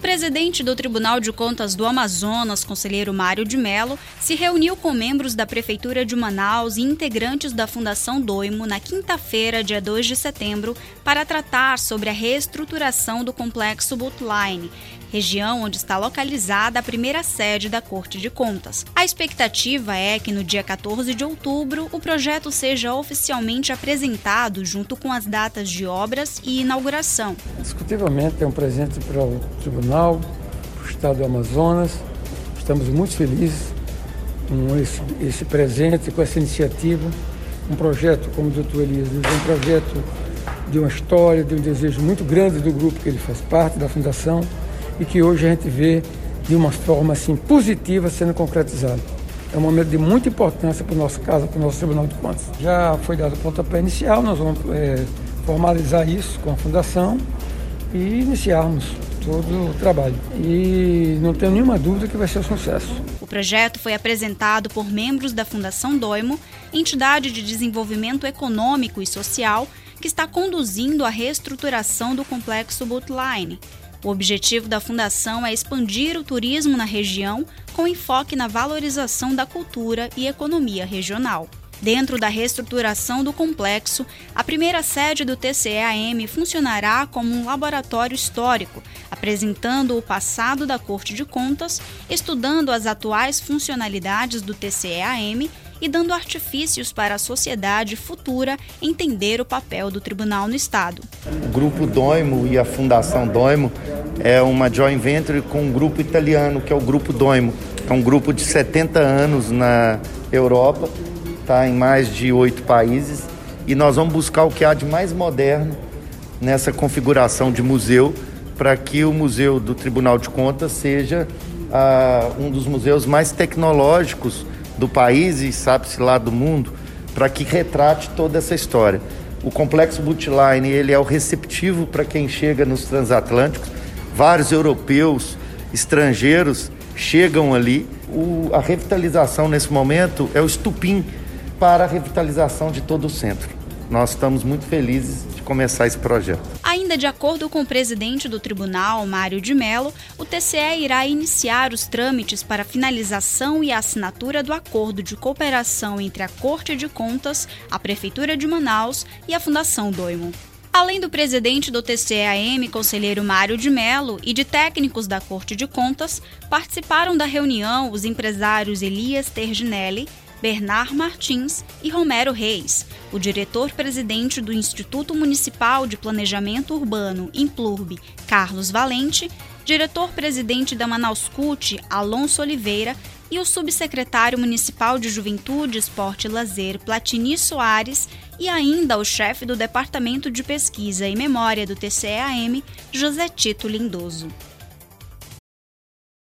presidente do Tribunal de Contas do Amazonas, conselheiro Mário de Mello, se reuniu com membros da Prefeitura de Manaus e integrantes da Fundação Doimo na quinta-feira, dia 2 de setembro, para tratar sobre a reestruturação do complexo Bootline, região onde está localizada a primeira sede da Corte de Contas. A expectativa é que no dia 14 de outubro o projeto seja oficialmente apresentado junto com as datas de obras e inauguração. Discutivelmente é um presente para o Tribunal, para o Estado do Amazonas. Estamos muito felizes com esse, esse presente, com essa iniciativa. Um projeto, como o doutor Elias diz, um projeto de uma história, de um desejo muito grande do grupo que ele faz parte, da Fundação e que hoje a gente vê de uma forma assim positiva sendo concretizado. É um momento de muita importância para o nosso caso, para o nosso Tribunal de Contas. Já foi dado o pontapé inicial, nós vamos é, formalizar isso com a Fundação e iniciarmos todo o trabalho. E não tenho nenhuma dúvida que vai ser um sucesso. O projeto foi apresentado por membros da Fundação Doimo, entidade de desenvolvimento econômico e social que está conduzindo a reestruturação do complexo Bootline, o objetivo da fundação é expandir o turismo na região com enfoque na valorização da cultura e economia regional. Dentro da reestruturação do complexo, a primeira sede do TCEAM funcionará como um laboratório histórico, apresentando o passado da Corte de Contas, estudando as atuais funcionalidades do TCEAM e dando artifícios para a sociedade futura entender o papel do tribunal no Estado. O Grupo Doimo e a Fundação Doimo é uma joint venture com um grupo italiano, que é o Grupo Doimo. É um grupo de 70 anos na Europa, está em mais de oito países, e nós vamos buscar o que há de mais moderno nessa configuração de museu para que o Museu do Tribunal de Contas seja ah, um dos museus mais tecnológicos do país e sabe-se lá do mundo, para que retrate toda essa história. O complexo Bootline ele é o receptivo para quem chega nos transatlânticos. Vários europeus, estrangeiros chegam ali. O, a revitalização nesse momento é o estupim para a revitalização de todo o centro. Nós estamos muito felizes de começar esse projeto. Ainda de acordo com o presidente do tribunal, Mário de Mello, o TCE irá iniciar os trâmites para finalização e assinatura do acordo de cooperação entre a Corte de Contas, a Prefeitura de Manaus e a Fundação Doimo. Além do presidente do TCEAM, conselheiro Mário de Mello, e de técnicos da Corte de Contas, participaram da reunião os empresários Elias Terginelli, Bernard Martins e Romero Reis, o diretor-presidente do Instituto Municipal de Planejamento Urbano, Implurb, Carlos Valente, diretor-presidente da Manaus CUT, Alonso Oliveira, e o subsecretário municipal de Juventude, Esporte e Lazer, Platini Soares, e ainda o chefe do Departamento de Pesquisa e Memória do TCEAM, José Tito Lindoso.